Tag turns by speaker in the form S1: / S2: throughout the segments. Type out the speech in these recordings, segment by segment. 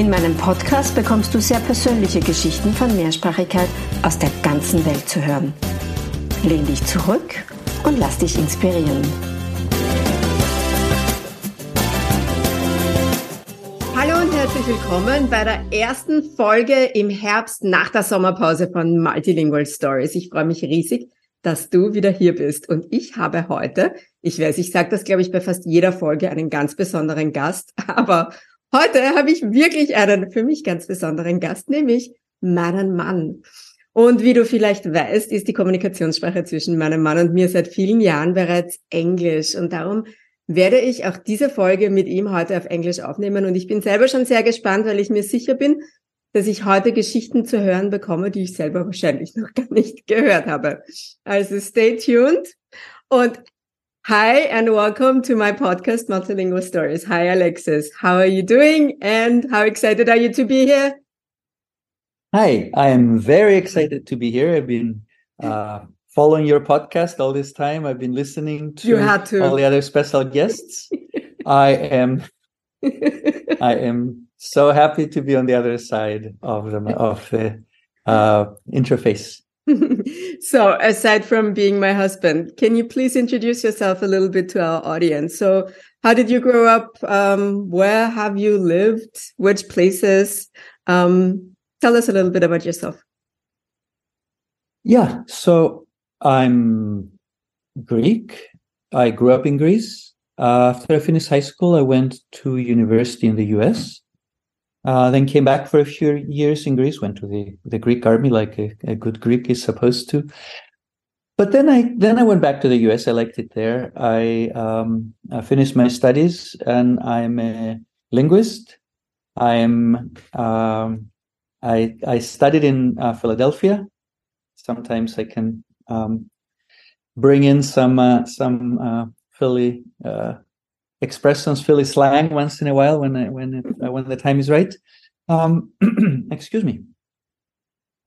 S1: In meinem Podcast bekommst du sehr persönliche Geschichten von Mehrsprachigkeit aus der ganzen Welt zu hören. Lehn dich zurück und lass dich inspirieren. Hallo und herzlich willkommen bei der ersten Folge im Herbst nach der Sommerpause von Multilingual Stories. Ich freue mich riesig, dass du wieder hier bist. Und ich habe heute, ich weiß, ich sage das, glaube ich, bei fast jeder Folge, einen ganz besonderen Gast, aber Heute habe ich wirklich einen für mich ganz besonderen Gast, nämlich meinen Mann. Und wie du vielleicht weißt, ist die Kommunikationssprache zwischen meinem Mann und mir seit vielen Jahren bereits Englisch. Und darum werde ich auch diese Folge mit ihm heute auf Englisch aufnehmen. Und ich bin selber schon sehr gespannt, weil ich mir sicher bin, dass ich heute Geschichten zu hören bekomme, die ich selber wahrscheinlich noch gar nicht gehört habe. Also stay tuned. Und Hi, and welcome to my podcast, Multilingual Stories. Hi, Alexis. How are you doing? And how excited are you to be here?
S2: Hi, I am very excited to be here. I've been uh, following your podcast all this time. I've been listening to,
S1: you had to.
S2: all the other special guests. I am, I am so happy to be on the other side of the of the uh, interface.
S1: so, aside from being my husband, can you please introduce yourself a little bit to our audience? So, how did you grow up? Um, where have you lived? Which places? Um, tell us a little bit about yourself.
S2: Yeah, so I'm Greek. I grew up in Greece. Uh, after I finished high school, I went to university in the US. Uh, then came back for a few years in Greece, went to the, the Greek army like a, a, good Greek is supposed to. But then I then I went back to the US. I liked it there. I, um, I finished my studies, and I'm a linguist. I'm um, I I studied in uh, Philadelphia. Sometimes I can um, bring in some uh, some uh, Philly uh, expressions, Philly slang once in a while when when it, uh, when the time is right. Um, excuse me.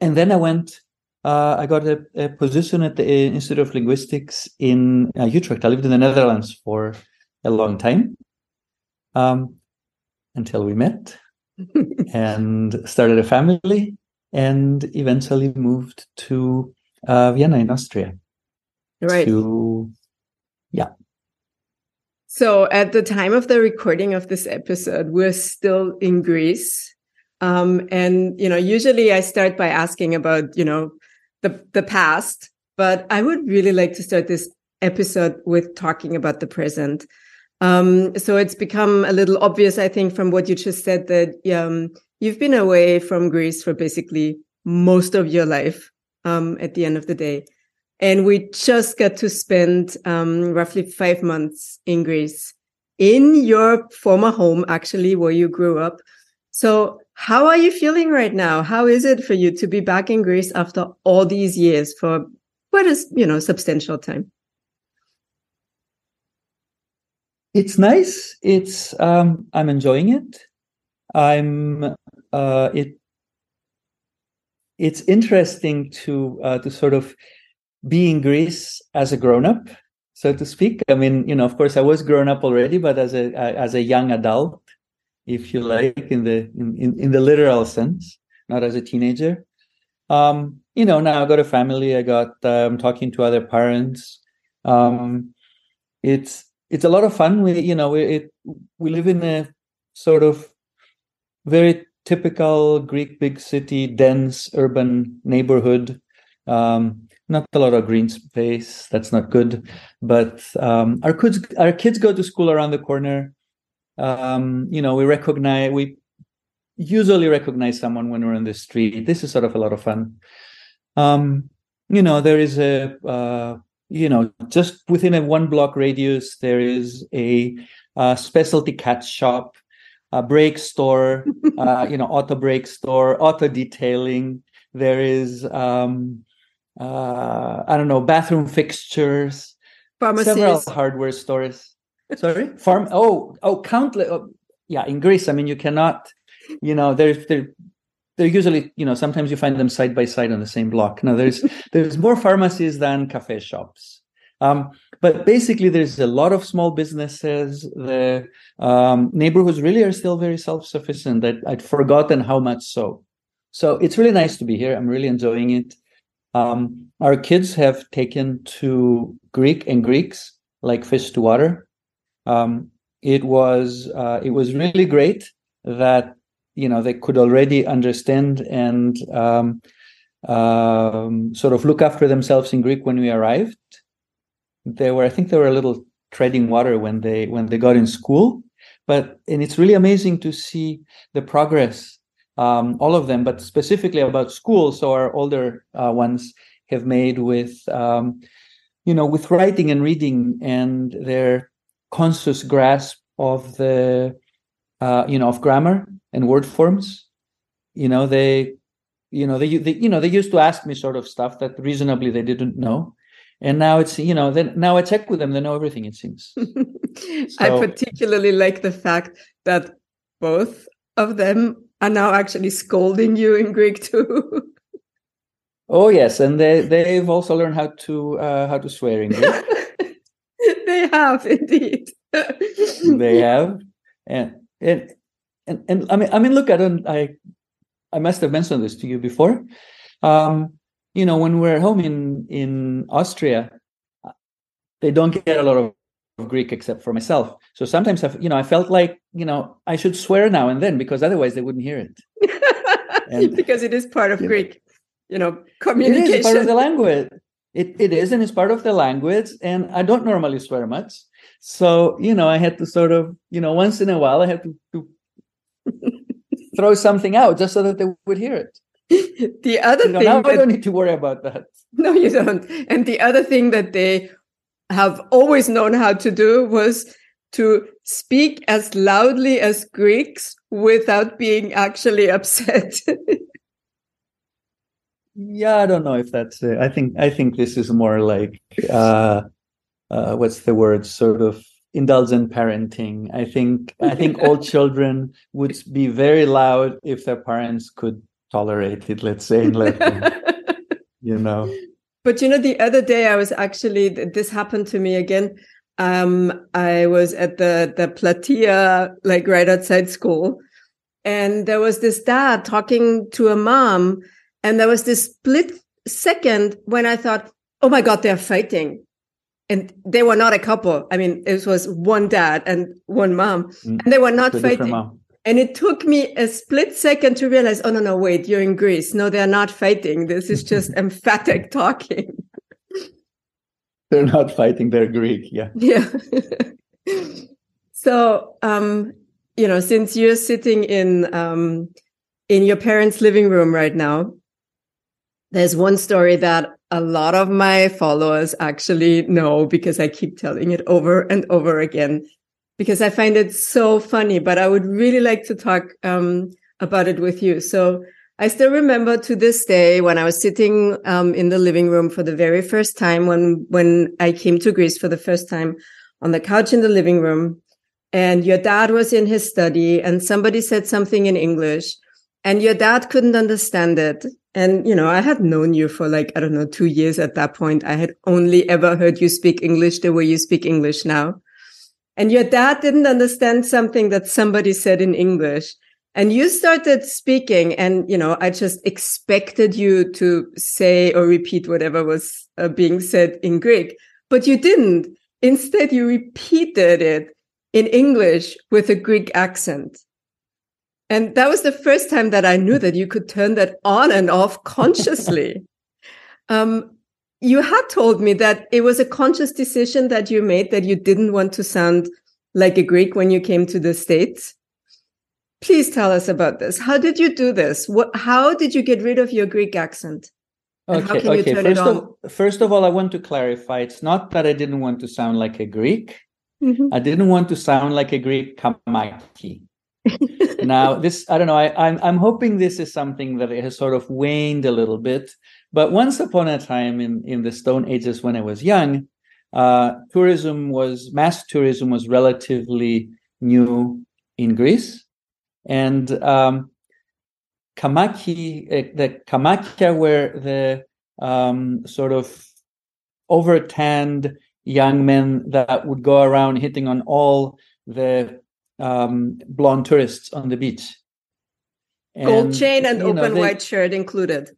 S2: And then I went. Uh, I got a, a, position at the Institute of Linguistics in uh, Utrecht. I lived in the Netherlands for a long time, um, until we met, and started a family, and eventually moved to uh, Vienna in Austria.
S1: Right.
S2: To, yeah.
S1: So at the time of the recording of this episode, we're still in Greece. Um, and, you know, usually I start by asking about, you know, the, the past, but I would really like to start this episode with talking about the present. Um, so it's become a little obvious, I think, from what you just said that, um, you've been away from Greece for basically most of your life, um, at the end of the day. And we just got to spend um, roughly five months in Greece, in your former home, actually, where you grew up. So, how are you feeling right now? How is it for you to be back in Greece after all these years for quite a you know substantial time?
S2: It's nice. It's um, I'm enjoying it. I'm uh, it. It's interesting to uh, to sort of be in Greece as a grown up, so to speak. I mean, you know, of course, I was grown up already, but as a as a young adult, if you like, in the in, in, the literal sense, not as a teenager. Um, you know, now I got a family. I got um, talking to other parents. Um, it's it's a lot of fun. We you know we it, we live in a sort of very typical Greek big city, dense urban neighborhood. Um, not a lot of green space. That's not good. But um, our kids, our kids go to school around the corner. Um, you know, we recognize we usually recognize someone when we're on the street. This is sort of a lot of fun. Um, you know, there is a uh, you know just within a one block radius there is a, a specialty cat shop. a brake store, uh, you know, auto brake store, auto detailing. There is, um, uh, I don't know, bathroom fixtures,
S1: Pharmacies.
S2: several hardware stores. Sorry, farm. Oh, oh, countless. Oh, yeah, in Greece, I mean, you cannot, you know, there's there. They're usually, you know, sometimes you find them side by side on the same block. Now, there's there's more pharmacies than cafe shops. Um, but basically, there's a lot of small businesses. The um, neighborhoods really are still very self-sufficient. That I'd forgotten how much so. So it's really nice to be here. I'm really enjoying it. Um, our kids have taken to Greek and Greeks like fish to water. Um, it was uh, it was really great that you know they could already understand and um, um, sort of look after themselves in Greek when we arrived. They were, I think, they were a little treading water when they when they got in school, but and it's really amazing to see the progress. Um, all of them, but specifically about school. So our older uh, ones have made with, um, you know, with writing and reading and their conscious grasp of the, uh, you know, of grammar and word forms. You know, they you know they, they you know they used to ask me sort of stuff that reasonably they didn't know and now it's you know then now i check with them they know everything it seems
S1: I particularly like the fact that both of them are now actually scolding you in Greek too.
S2: oh yes and they they've also learned how to uh, how to swear in greek
S1: they have indeed.
S2: they have and and and, and i mean i mean look i don't i i must have mentioned this to you before um you know when we're home in in austria they don't get a lot of greek except for myself so sometimes i you know i felt like you know i should swear now and then because otherwise they wouldn't hear it And-
S1: because it is part of. Greek, you know,
S2: it
S1: communication.
S2: is part of the language it, it is and it's part of the language and i don't normally swear much so you know i had to sort of you know once in a while i had to, to throw something out just so that they would hear it
S1: the other
S2: you know,
S1: thing
S2: now i don't need to worry about that
S1: No, you don't. And the other thing that they have always known how to do was to speak as loudly as Greeks without being actually upset.
S2: Yeah, I don't know if that's it. I think I think this is more like uh, uh, what's the word? Sort of indulgent parenting. I think I think all children would be very loud if their parents could tolerate it. Let's say and let them, you know.
S1: But you know, the other day I was actually this happened to me again. Um, I was at the the platia, like right outside school, and there was this dad talking to a mom, and there was this split second when I thought, "Oh my God, they're fighting," and they were not a couple. I mean, it was one dad and one mom,
S2: Mm.
S1: and they were not fighting. And it took me a split second to realize, oh no, no, wait, you're in Greece. No, they're not fighting. This is just emphatic talking.
S2: They're not fighting. They're Greek. Yeah.
S1: Yeah. so, um, you know, since you're sitting in um, in your parents' living room right now, there's one story that a lot of my followers actually know because I keep telling it over and over again because I find it so funny. But I would really like to talk um, about it with you. So. I still remember to this day when I was sitting um, in the living room for the very first time when when I came to Greece for the first time on the couch in the living room, and your dad was in his study, and somebody said something in English, and your dad couldn't understand it. And you know, I had known you for like I don't know two years at that point. I had only ever heard you speak English the way you speak English now, and your dad didn't understand something that somebody said in English. And you started speaking and you know i just expected you to say or repeat whatever was uh, being said in greek but you didn't. Instead you repeated it in english with a greek accent. And that was the first time that i knew that you could turn that on and off consciously. Um, you had told me that it was a conscious decision that you made that you didn't want to sound like a greek when you came to the states Please tell us about this. How did you do this? What, how did you get rid of your Greek accent? And
S2: Okay, okay. First of first of all, I want to clarify. It's not that I didn't want to sound like a Greek.
S1: Mhm.
S2: I didn't want to sound like a Greek kamaki. now, this I don't know. I, I'm I'm hoping this is something that has sort of waned a little bit. But once upon a time in in the Stone Ages, when I was young, uh, tourism was mass tourism was relatively new in Greece, and um, Kamaki, uh, the Kamakia were the um, sort of over tanned young men that would go around hitting on all the um, blonde tourists on the beach.
S1: And, Gold chain and open know, they, white shirt included.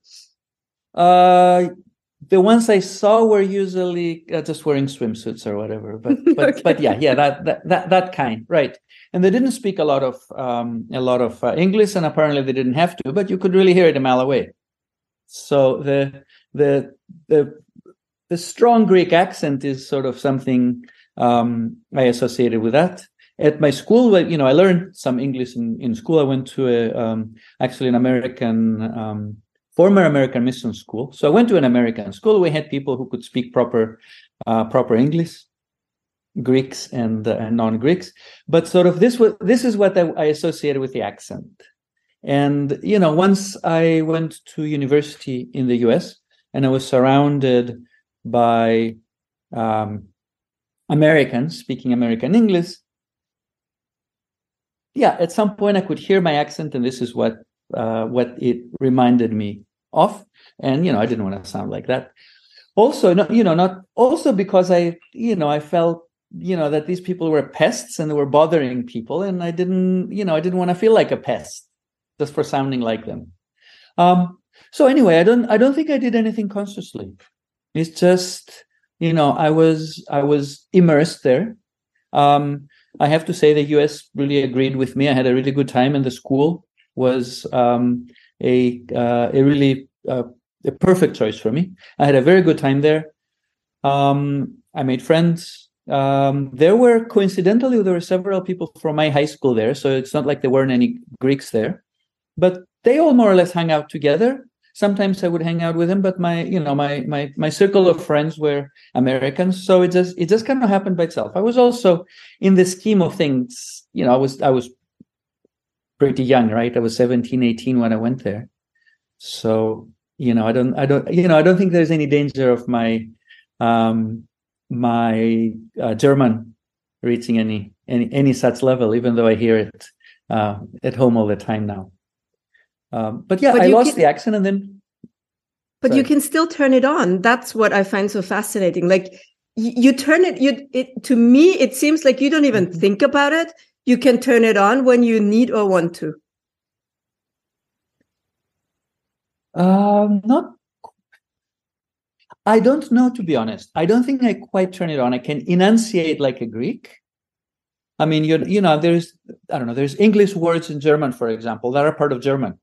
S2: Uh, the ones I saw were usually uh, just wearing swimsuits or whatever. But but okay. but yeah, yeah, that, that that that kind, right? And they didn't speak a lot of um, a lot of uh, English, and apparently they didn't have to. But you could really hear it a mile away. So the the the the strong Greek accent is sort of something um, I associated with that. At my school, but you know, I learned some English in, in school. I went to a um, actually an American um, former American mission school. So I went to an American school. We had people who could speak proper uh, proper English, Greeks and, uh, and non-Greeks. But sort of this was this is what I, I associated with the accent. And you know, once I went to university in the U.S. and I was surrounded by um, Americans speaking American English, yeah, at some point I could hear my accent, and this is what uh, what it reminded me of. And you know, I didn't want to sound like that. Also, not you know, not also because I you know I felt you know that these people were pests and they were bothering people, and I didn't you know I didn't want to feel like a pest just for sounding like them. Um, so anyway, I don't I don't think I did anything consciously. It's just you know I was I was immersed there. Um, I have to say the US really agreed with me. I had a really good time, in the school was um, a uh, a really uh, a perfect choice for me. I had a very good time there. Um, I made friends. Um, there were coincidentally there were several people from my high school there, so it's not like there weren't any Greeks there, but they all more or less hung out together sometimes I would hang out with them, but my you know my my my circle of friends were Americans, so it just it just kind of happened by itself. I was also in the scheme of things, you know, I was I was pretty young, right? I was 17, 18 when I went there. So, you know, I don't I don't you know, I don't think there's any danger of my um my uh, German reaching any any any such level, even though I hear it uh, at home all the time now. Um, but yeah, but I lost can, the accent and then.
S1: But sorry. you can still turn it on. That's what I find so fascinating. Like you, turn it, you it to me, it seems like you don't even mm-hmm. think about it. You can turn it on when you need or want to.
S2: Um, not. I don't know to be honest. I don't think I quite turn it on. I can enunciate like a Greek. I mean, you you know, there's I don't know. There's English words in German, for example, that are part of German.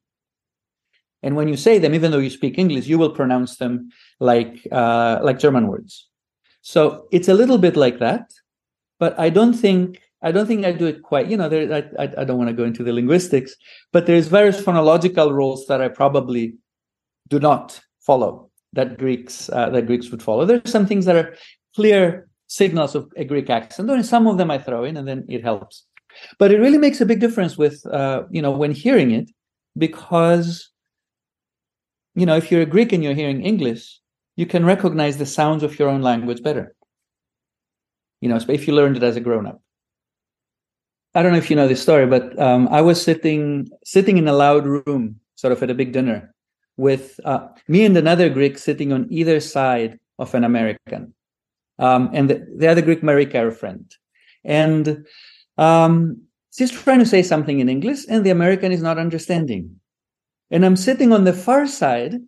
S2: And when you say them, even though you speak English, you will pronounce them like uh, like German words. So it's a little bit like that, but I don't think I don't think I do it quite. You know, there, I, I, I don't want to go into the linguistics, but there's various phonological rules that I probably do not follow that Greeks uh, that Greeks would follow. There's some things that are clear signals of a Greek accent, and some of them I throw in, and then it helps. But it really makes a big difference with uh, you know when hearing it because you know, if you're a Greek and you're hearing English, you can recognize the sounds of your own language better. You know, if you learned it as a grown up. I don't know if you know this story, but um, I was sitting sitting in a loud room, sort of at a big dinner, with uh, me and another Greek sitting on either side of an American, um, and the, the, other Greek, Marika, our friend, and um, she's trying to say something in English, and the American is not understanding. And I'm sitting on the far side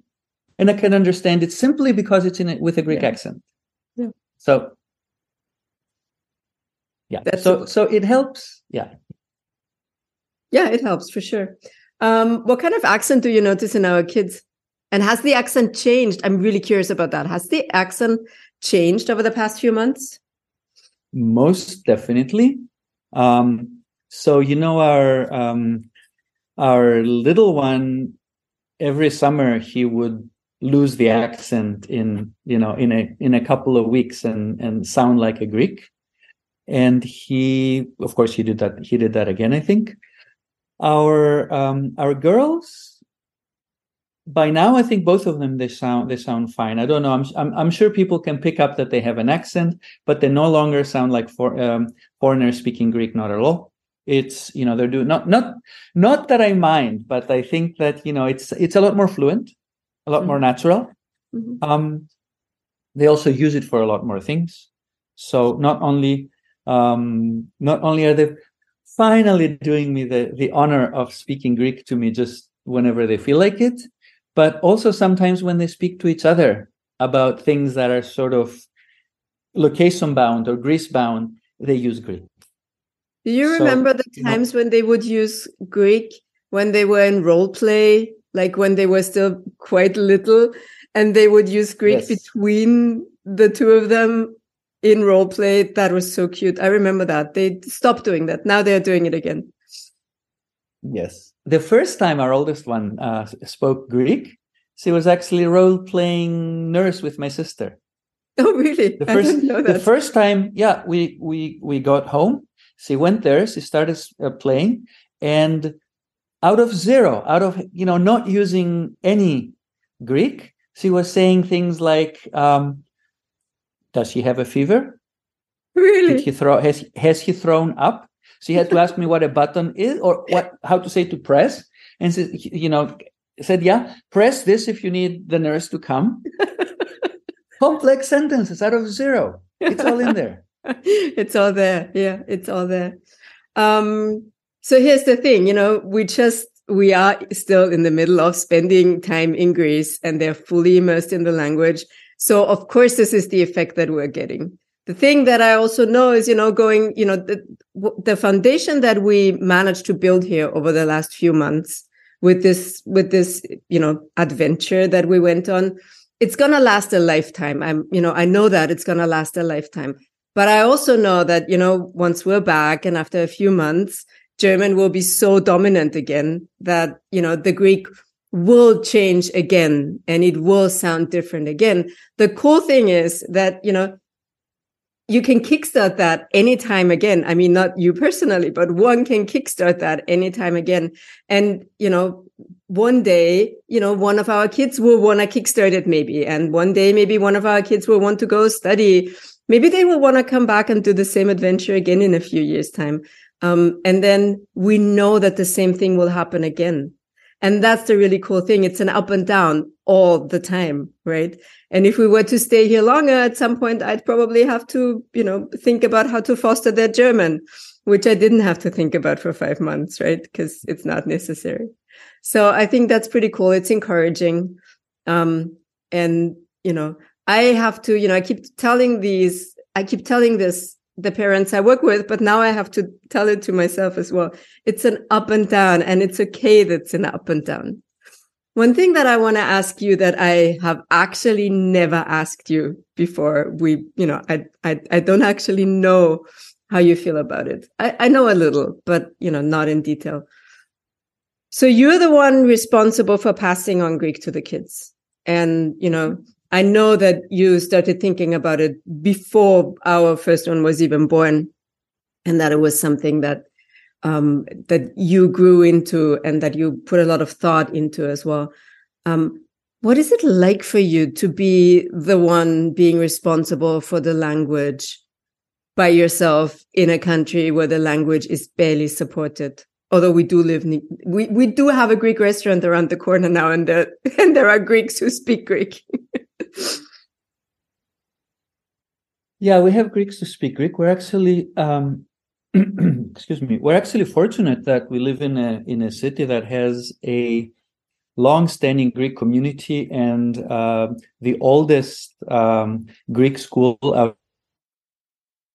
S2: and I can understand it simply because it's in it with a Greek yeah. accent. Yeah. So yeah. That's so so it helps. Yeah.
S1: Yeah, it helps for sure. Um, what kind of accent do you notice in our kids? And has the accent changed? I'm really curious about that. Has the accent changed over the past few months?
S2: Most definitely. Um, so you know our um, our little one every summer he would lose the accent in you know in a in a couple of weeks and and sound like a greek and he of course he did that he did that again i think. Our um, our girls by now i think both of them they sound they sound fine. I don't know. I'm i'm, I'm sure people can pick up that they have an accent but they no longer sound like for um, foreigners speaking greek not at all. It's you know they're doing not not not that i mind but i think that you know it's it's a lot more fluent a lot mm-hmm. more natural. Mm-hmm. um they also use it for a lot more things. So not only um not only are they finally doing me the the honor of speaking greek to me just whenever they feel like it but also sometimes when they speak to each other about things that are sort of location bound or Greece bound, they use Greek.
S1: Do you remember so, the times you know, when they would use Greek when they were in role play, like when they were still quite little, and they would use Greek yes. between the two of them in role play? That was so cute. I remember that. They stopped doing that. Now they're doing it again.
S2: Yes the first time our oldest one uh, spoke Greek, she was actually role playing nurse with my sister.
S1: Oh, really?
S2: The first, the first time, yeah, we we we got home. She went there. She started uh, playing, and out of zero, out of you know, not using any Greek, she was saying things like, um, "Does he have a fever?
S1: Really?
S2: Did he throw? Has has he thrown up? So he had to ask me what a button is or what how to say to press. And so, you know, said, yeah, press this if you need the nurse to come. Complex sentences out of zero. It's all in there.
S1: it's all there. Yeah, it's all there. Um, so here's the thing, you know, we just we are still in the middle of spending time in Greece and they're fully immersed in the language. So of course this is the effect that we're getting the thing that I also know is, you know, going, you know, the, the foundation that we managed to build here over the last few months with this, with this, you know, adventure that we went on, it's going to last a lifetime. I'm, you know, I know that it's going to last a lifetime. But I also know that, you know, once we're back and after a few months, German will be so dominant again that, you know, the Greek will change again and it will sound different again. The cool thing is that, you know, you can kickstart that anytime again. I mean, not you personally, but one can kickstart that anytime again. And, you know, one day, you know, one of our kids will want to kickstart it maybe. And one day, maybe one of our kids will want to go study. Maybe they will want to come back and do the same adventure again in a few years' time. Um, and then we know that the same thing will happen again. And that's the really cool thing. It's an up and down all the time, right? And if we were to stay here longer, at some point, I'd probably have to, you know, think about how to foster their German, which I didn't have to think about for five months, right? Because it's not necessary. So I think that's pretty cool. It's encouraging. Um, and, you know, I have to, you know, I keep telling these, I keep telling this the parents I work with, but now I have to tell it to myself as well. It's an up and down, and it's okay that's an up and down. One thing that I want to ask you that I have actually never asked you before we, you know, I, I, I don't actually know how you feel about it. I, I know a little, but, you know, not in detail. So you're the one responsible for passing on Greek to the kids. And, you know, I know that you started thinking about it before our first one was even born, and that it was something that um, that you grew into and that you put a lot of thought into as well. Um, what is it like for you to be the one being responsible for the language by yourself in a country where the language is barely supported? Although we do live, we, we do have a Greek restaurant around the corner now, and there, and there are Greeks who speak Greek.
S2: yeah, we have Greeks to speak Greek. We're actually, um, excuse me, we're actually fortunate that we live in a in a city that has a long-standing Greek community and uh, the oldest um, Greek school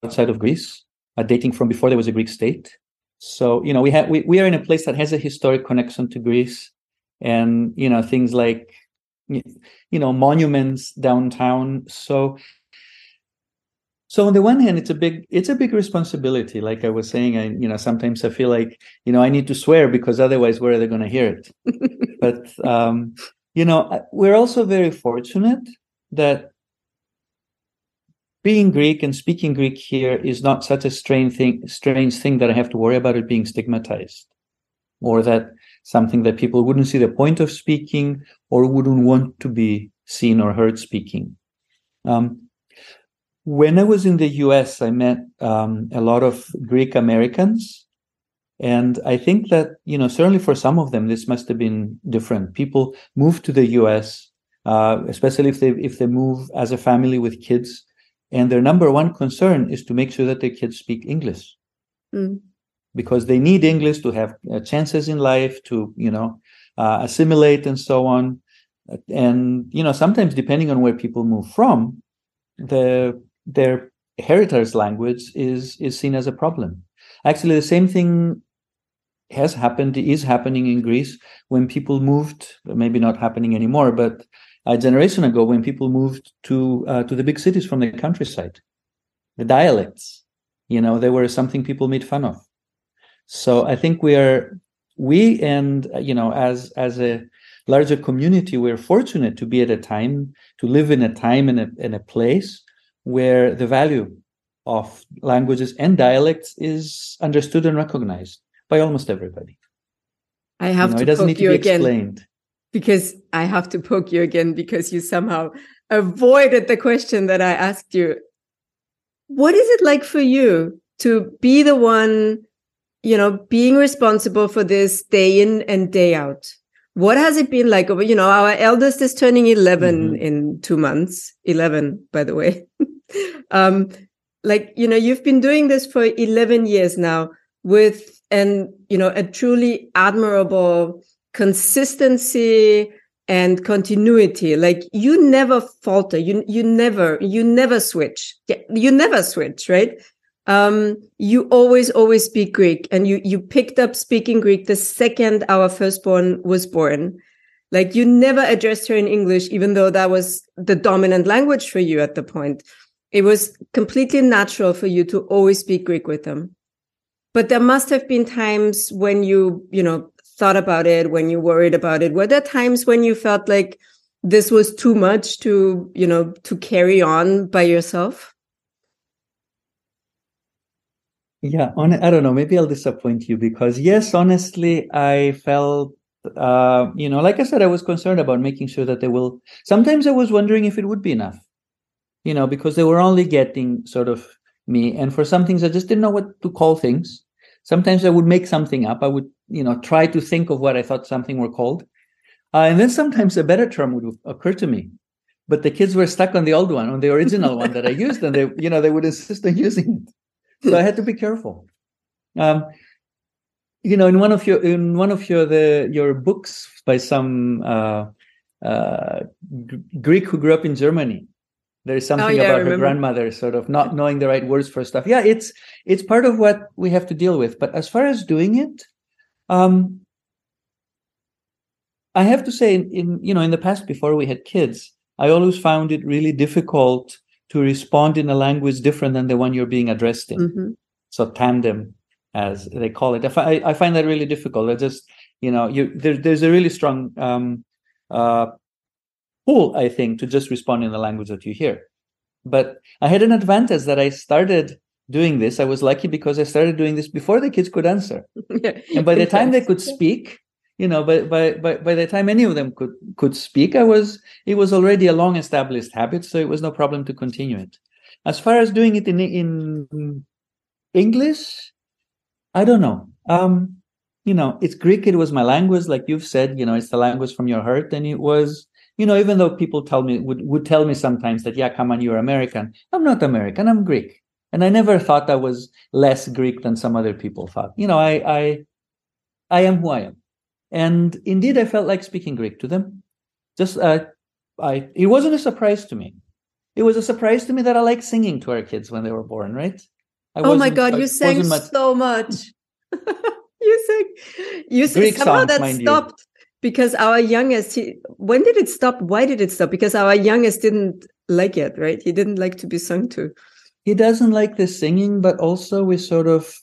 S2: outside of Greece, uh, dating from before there was a Greek state. So you know, we have we, we are in a place that has a historic connection to Greece, and you know things like you know monuments downtown. So so on the one hand it's a big it's a big responsibility like i was saying i you know sometimes i feel like you know i need to swear because otherwise where are they going to hear it? But um you know we're also very fortunate that being greek and speaking greek here is not such a strange thing strange thing that i have to worry about it being stigmatized or that something that people wouldn't see the point of speaking or wouldn't want to be seen or heard speaking. Um, when I was in the US, I met um, a lot of Greek Americans. And I think that, you know, certainly for some of them, this must have been different. People move to the US, uh, especially if they if they move as a family with kids, and their number one concern is to make sure that their kids speak English. Mm because they need English to have uh, chances in life, to you know uh, assimilate and so on. And you know sometimes depending on where people move from, the their heritage language is is seen as a problem. Actually, the same thing has happened is happening in Greece when people moved. Maybe not happening anymore, but a generation ago when people moved to uh, to the big cities from the countryside, the dialects, you know, they were something people made fun of. So I think we are we and uh, you know as as a larger community we're fortunate to be at a time to live in a time and a, in a place where the value of languages and dialects is understood and recognized by almost everybody.
S1: I have you know, to it doesn't poke need to you be again explained. because I have to poke you again because you somehow avoided the question that I asked you. What is it like for you to be the one you know, being responsible for this day in and day out. What has it been like over, you know, our eldest is turning 11 mm-hmm. in two months, 11, by the way. um, like, you know, you've been doing this for 11 years now with, and, you know, a truly admirable consistency and continuity. Like you never falter. You, you never, you never switch. You never switch, right? Um, you always always speak greek and you you picked up speaking greek the second our firstborn was born. Like you never addressed her in english even though that was the dominant language for you at the point. It was completely natural for you to always speak greek with them. But there must have been times when you you know thought about it when you worried about it. Were there times when you felt like this was too much to you know to carry on by yourself
S2: yeah, on, I don't know. Maybe I'll disappoint you because yes, honestly, I felt, uh, you know, like I said, I was concerned about making sure that they will. Sometimes I was wondering if it would be enough, you know, because they were only getting sort of me, and for some things I just didn't know what to call things. Sometimes I would make something up. I would, you know, try to think of what I thought something were called, uh, and then sometimes a better term would occur to me. But the kids were stuck on the old one, on the original one that I used, and they, you know, they would insist on using it so I had to be careful. Um, you know, in one of your in one of your the your books by some uh, uh, Greek who grew up in Germany, there is something oh, yeah, about her grandmother sort of not knowing the right words for stuff. Yeah, it's it's part of what we have to deal with. But as far as doing it, um, I have to say, in, in you know, in the past before we had kids, I always found it really difficult to respond in a language different than the one you're being addressed in. Mm-hmm. So tandem, as they call it. I, fi- I find that really difficult. I just, you know, you there, there's a really strong um, uh, pull, I think, to just respond in the language that you hear. But I had an advantage that I started doing this. I was lucky because I started doing this before the kids could answer. and by the time they could speak, you know by, by by by the time any of them could could speak i was it was already a long established habit so it was no problem to continue it. As far as doing it in in english i don't know. Um you know it's greek it was my language like you've said you know it's the language from your heart and it was you know even though people tell me would, would tell me sometimes that yeah come on you're american. I'm not american i'm greek. And i never thought i was less greek than some other people thought. You know i i i am who i am and indeed, I felt like speaking Greek to them. Just, uh, I, it wasn't a surprise to me. It was a surprise to me that I like singing to our kids when they were born, right?
S1: I oh my God, you sang much... so much. you sang, you sang, somehow songs, that stopped you. because our youngest, he, when did it stop? Why did it stop? Because our youngest didn't like it, right? He didn't like to be sung to.
S2: He doesn't like the singing, but also we sort of,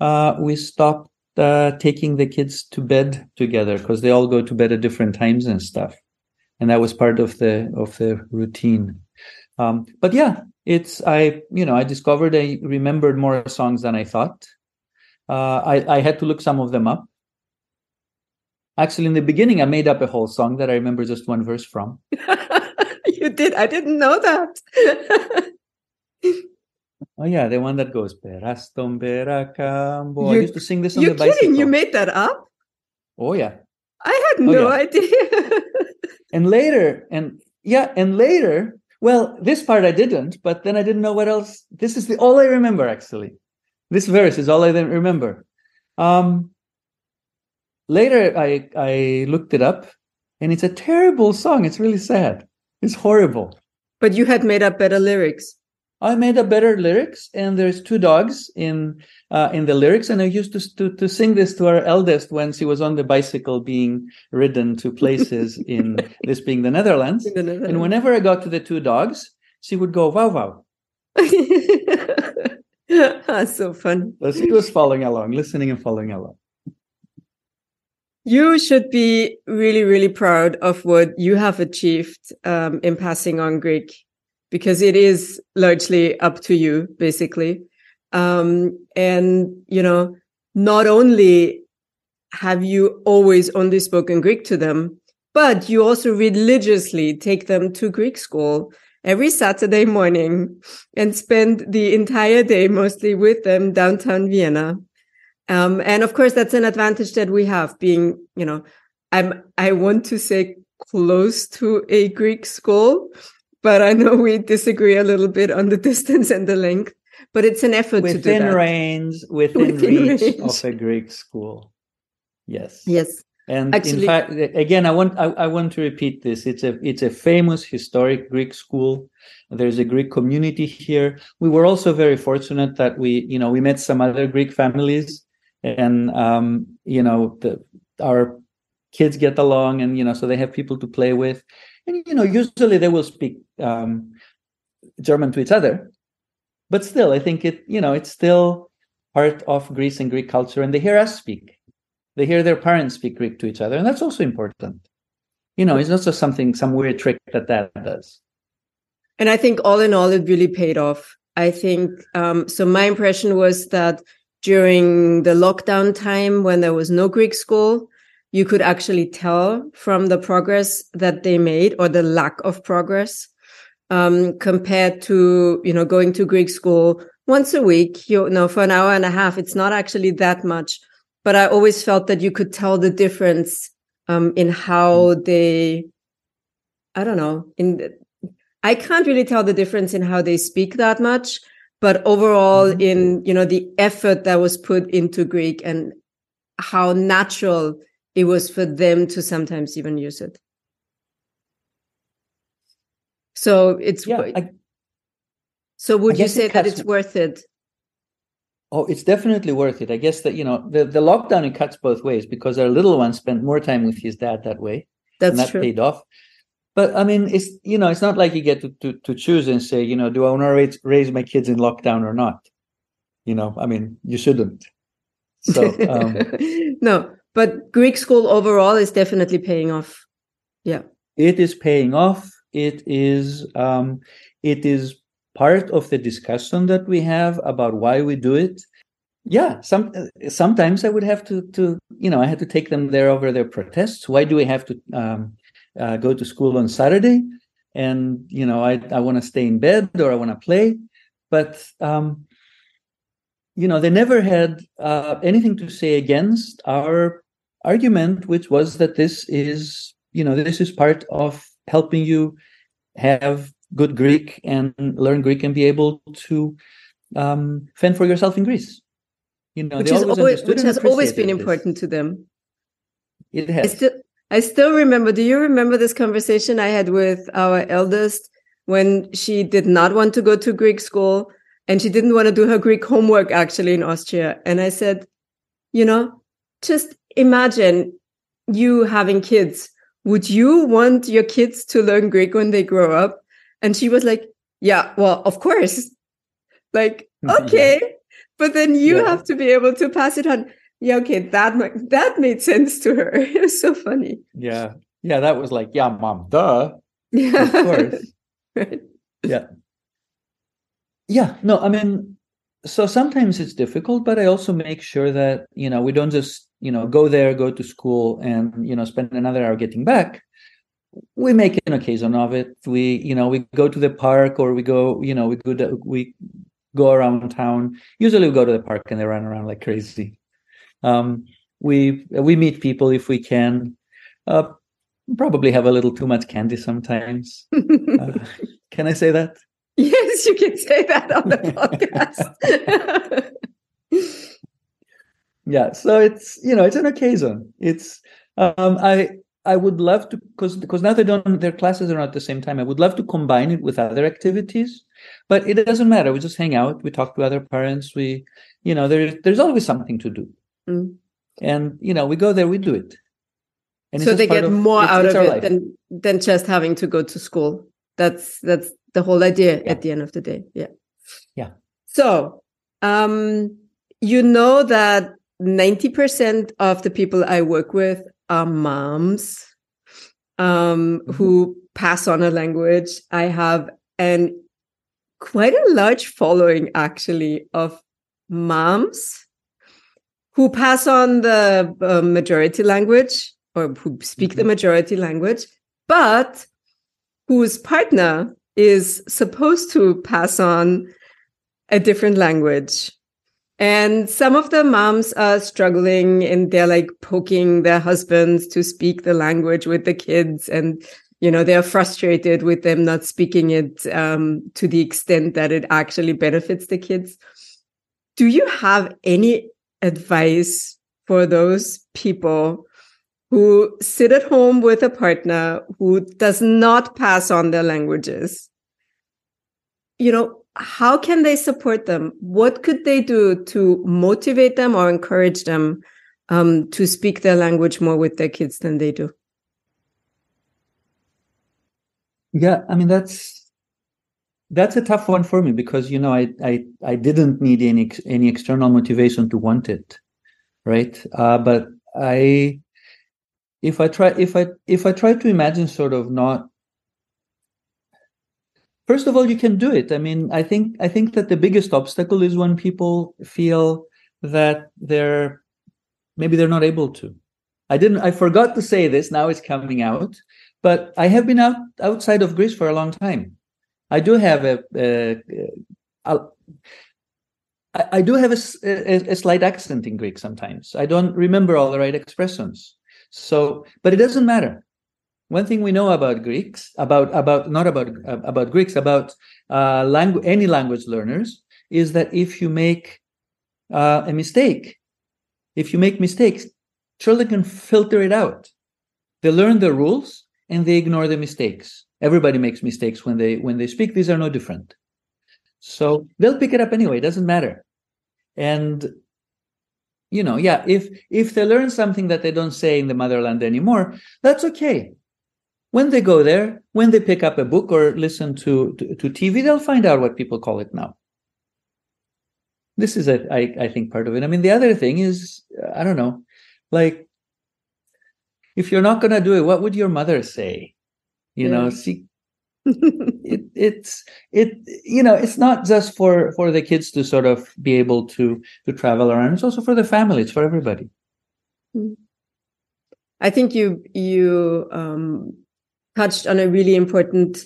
S2: uh, we stopped uh, taking the kids to bed together because they all go to bed at different times and stuff, and that was part of the of the routine. Um, but yeah, it's I you know I discovered I remembered more songs than I thought. Uh, I I had to look some of them up, Actually, in the beginning, I made up a whole song that I remember just one verse from.
S1: you did. I didn't know that.
S2: oh yeah, the one that goes "Peraston Beracambo." I used to sing this on
S1: You're
S2: the bicycle.
S1: kidding? You made that up?
S2: oh yeah,
S1: I had
S2: Oh,
S1: no
S2: yeah.
S1: idea.
S2: and later, and yeah, and later. Well, this part I didn't, but then I didn't know what else. This is the all I remember actually. This verse is all I then remember. Um, later, I I looked it up, and it's a terrible song. It's really sad. It's horrible.
S1: but you had made up better lyrics.
S2: I made a better lyrics, and there's two dogs in uh, in the lyrics, and I used to, to to sing this to our eldest when she was on the bicycle being ridden to places in this being the Netherlands. And whenever I got to the two dogs, she would go wow wow.
S1: That's so fun.
S2: So she was following along, listening and following along.
S1: You should be really, really proud of what you have achieved um, in passing on Greek, because it is largely up to you, basically. Um, and you know, not only have you always only spoken Greek to them, but you also religiously take them to Greek school every Saturday morning and spend the entire day mostly with them downtown Vienna. Um, and of course, that's an advantage that we have being, you know, I'm, I want to say close to a Greek school, but I know we disagree a little bit on the distance and the length, but it's an effort to do
S2: Within range, within,
S1: Within
S2: reach
S1: range.
S2: of a Greek school. Yes.
S1: Yes.
S2: And
S1: Actually-
S2: in fact, again, I want I, I want to repeat this. It's a it's a famous historic Greek school. There's a Greek community here. We were also very fortunate that we you know we met some other Greek families, and um, you know the our kids get along, and you know so they have people to play with, and you know usually they will speak um, German to each other, but still I think it you know it's still part of Greece and Greek culture, and they hear us speak they hear their parents speak Greek to each other, and that's also important. You know, it's not just something, some weird trick that that does.
S1: And I think all in all, it really paid off. I think um, so. My impression was that during the lockdown time, when there was no Greek school, you could actually tell from the progress that they made or the lack of progress um, compared to you know going to Greek school once a week. You know, for an hour and a half, it's not actually that much. But I always felt that you could tell the difference um, in how they, I don't know, in I can't really tell the difference in how they speak that much, but overall
S2: Mhm.
S1: in, you know, the effort that was put into Greek and how natural it was for them to sometimes even use it. So it's,
S2: Yeah, I,
S1: so would you say that it's worth it?
S2: oh, it's definitely worth it. I guess that you know the the lockdown it cuts both ways because our little one spent more time with his dad that way,
S1: That's
S2: and that
S1: true.
S2: paid off. But I mean, it's you know, it's not like you get to to, to choose and say, you know, do I want to raise raise my kids in lockdown or not? You know, I mean, you shouldn't. So um,
S1: no, but Greek school overall is definitely paying off. Yeah.
S2: it is paying off. It is um it is part of the discussion that we have about why we do it. Yeah some sometimes i would have to to you know i had to take them there over their protests. Why do we have to um uh, go to school on saturday? And you know i i want to stay in bed or i want to play. But um you know they never had uh, anything to say against our argument which was that this is you know this is part of helping you have good greek and learn greek and be able to um, fend for yourself in greece you know
S1: which
S2: always
S1: always, which has always been
S2: this.
S1: important to them.
S2: it has.
S1: I still I still remember. Do you remember this conversation I had with our eldest when she did not want to go to Greek school and she didn't want to do her Greek homework actually in Austria? And I said, you know, just imagine you having kids. Would you want your kids to learn Greek when they grow up? And she was like, yeah, well, of course. Like,
S2: Yeah.
S1: okay. But then you
S2: Yeah.
S1: have to be able to pass it on. Yeah, okay, that that made sense to her. It was so funny.
S2: yeah yeah that was like yeah mom duh
S1: Yeah,
S2: of course
S1: Right.
S2: yeah no i mean so sometimes it's difficult, but I also make sure that you know we don't just you know go there, go to school, and you know spend another hour getting back. We make an occasion of it. We you know we go to the park or we go you know we go to, we go around town. Usually we go to the park and they run around like crazy. Um, we we meet people if we can. Uh, probably have a little too much candy sometimes. uh, can I say that?
S1: Yes, you can say that on the
S2: podcast. yeah, so it's you know it's an occasion. It's um, I I would love to because because now they don't their classes are not at the same time. I would love to combine it with other activities, but it doesn't matter. We just hang out. We talk to other parents. We you know there's there's always something to do, mm. and you know we go there. We do it.
S1: And so they get of, more out of it life. than than just having to go to school. That's that's the whole idea yeah. at the end of the day. Yeah.
S2: Yeah.
S1: So, um, you know that 90% of the people I work with are moms um, mm-hmm. who pass on a language. I have an quite a large following actually of moms who pass on the uh, majority language or who speak mm-hmm. the majority language, but whose partner is supposed to pass on a different language. And some of the moms are struggling and they're like poking their husbands to speak the language with the kids. And, you know, they're frustrated with them not speaking it um, to the extent that it actually benefits the kids. Do you have any advice for those people who sit at home with a partner who does not pass on their languages. You know how can they support them? What could they do to motivate them or encourage them um, to speak their language more with their kids than they do?
S2: Yeah i mean that's that's a tough one for me because you know i i, I didn't need any any external motivation to want it right? Uh, but i if I try if I if I try to imagine sort of not first of all you can do it. I mean i think i think that the biggest obstacle is when people feel that they're maybe they're not able to. I didn't i forgot to say this now it's coming out but i have been out outside of greece for a long time. I do have a, a, a I, I do have a, a, a slight accent in greek sometimes. I don't remember all the right expressions so, but it doesn't matter. One thing we know about Greeks, about about not about about Greeks, about uh, language, any language learners, is that if you make uh, a mistake, if you make mistakes, children can filter it out. They learn the rules and they ignore the mistakes. Everybody makes mistakes when they when they speak. These are no different. So they'll pick it up anyway. It doesn't matter. And you know yeah if if they learn something that they don't say in the motherland anymore that's okay. When they go there when they pick up a book or listen to to, to tv they'll find out what people call it now. This is a, I, I think part of it. I mean the other thing is i don't know like if you're not going to do it what would your mother say? You yeah. know see it, it's it you know it's not just for for the kids to sort of be able to to travel around. It's also for the family. It's for everybody.
S1: Mm. i think you you um touched on a really important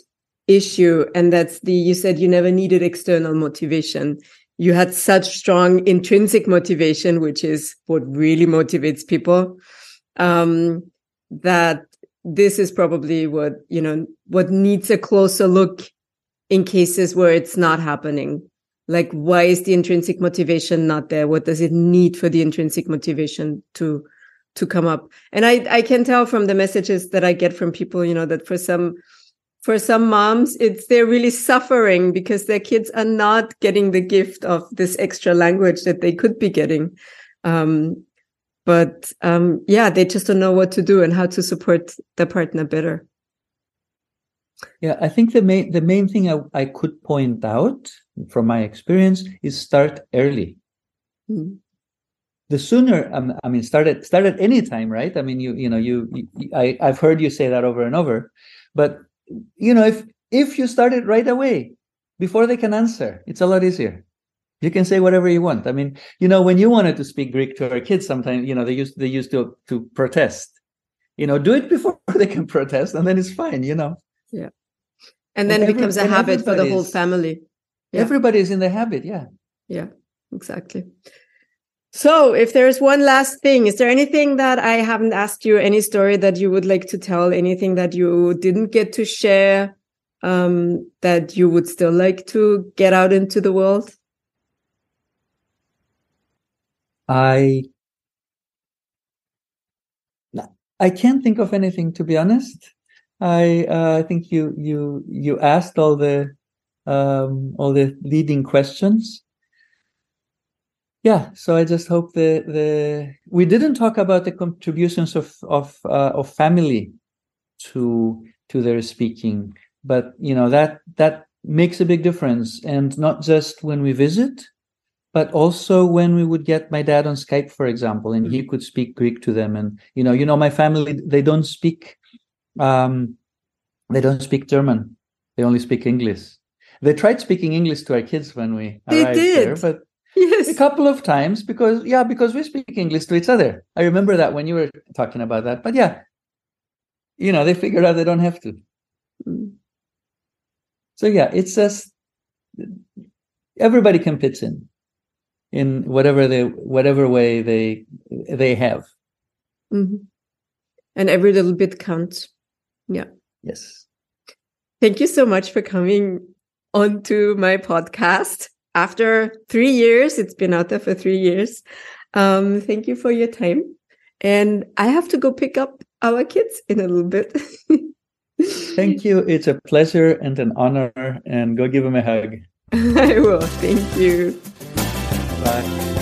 S1: issue and that's the you said you never needed external motivation. You had such strong intrinsic motivation which is what really motivates people um that this is probably what you know what needs a closer look in cases where it's not happening. Like why is the intrinsic motivation not there? What does it need for the intrinsic motivation to to come up? And i i can tell from the messages that i get from people you know that for some for some moms it's they're really suffering because their kids are not getting the gift of this extra language that they could be getting. Um, but um, yeah they just don't know what to do and how to support the partner better.
S2: Yeah i think the main the main thing i, I could point out from my experience is start early. Mm-hmm. the sooner um, i mean start at start at any time right? I mean you you know you, you i i've heard you say that over and over. But you know if if you start it right away before they can answer it's a lot easier You can say whatever you want. I mean, you know, when you wanted to speak Greek to our kids, sometimes you know they used they used to to protest. You know, do it before they can protest, and then it's fine. You know.
S1: Yeah. And then and it becomes a habit for the whole family.
S2: Yeah. is in the habit. Yeah.
S1: Yeah. Exactly. So, if there's one last thing, is there anything that I haven't asked you? Any story that you would like to tell? Anything that you didn't get to share um, that you would still like to get out into the world?
S2: I I can't think of anything to be honest. I uh, I think you you you asked all the um, all the leading questions. Yeah, so I just hope the the we didn't talk about the contributions of of uh, of family to to their speaking, but you know that that makes a big difference, and not just when we visit, but also when we would get my dad on Skype, for example, and he mm-hmm. could speak Greek to them, and you know, you know, my family they don't speak, um, they don't speak German, they only speak English. They tried speaking English to our kids when we
S1: they
S2: arrived
S1: did.
S2: there, but
S1: yes.
S2: a couple of times because yeah, because we speak English to each other. I remember that when you were talking about that, but yeah, you know, they figured out they don't have to. Mm. So yeah, it's just everybody can pitch in in whatever they whatever way they they have.
S1: Mm-hmm. and every little bit counts. Yeah.
S2: Yes.
S1: Thank you so much for coming onto my podcast. After three years it's been out there for three years. Um thank you for your time. And i have to go pick up our kids in a little bit.
S2: Thank you. It's a pleasure and an honor. And go give them a hug.
S1: I will. Thank you
S2: Bye.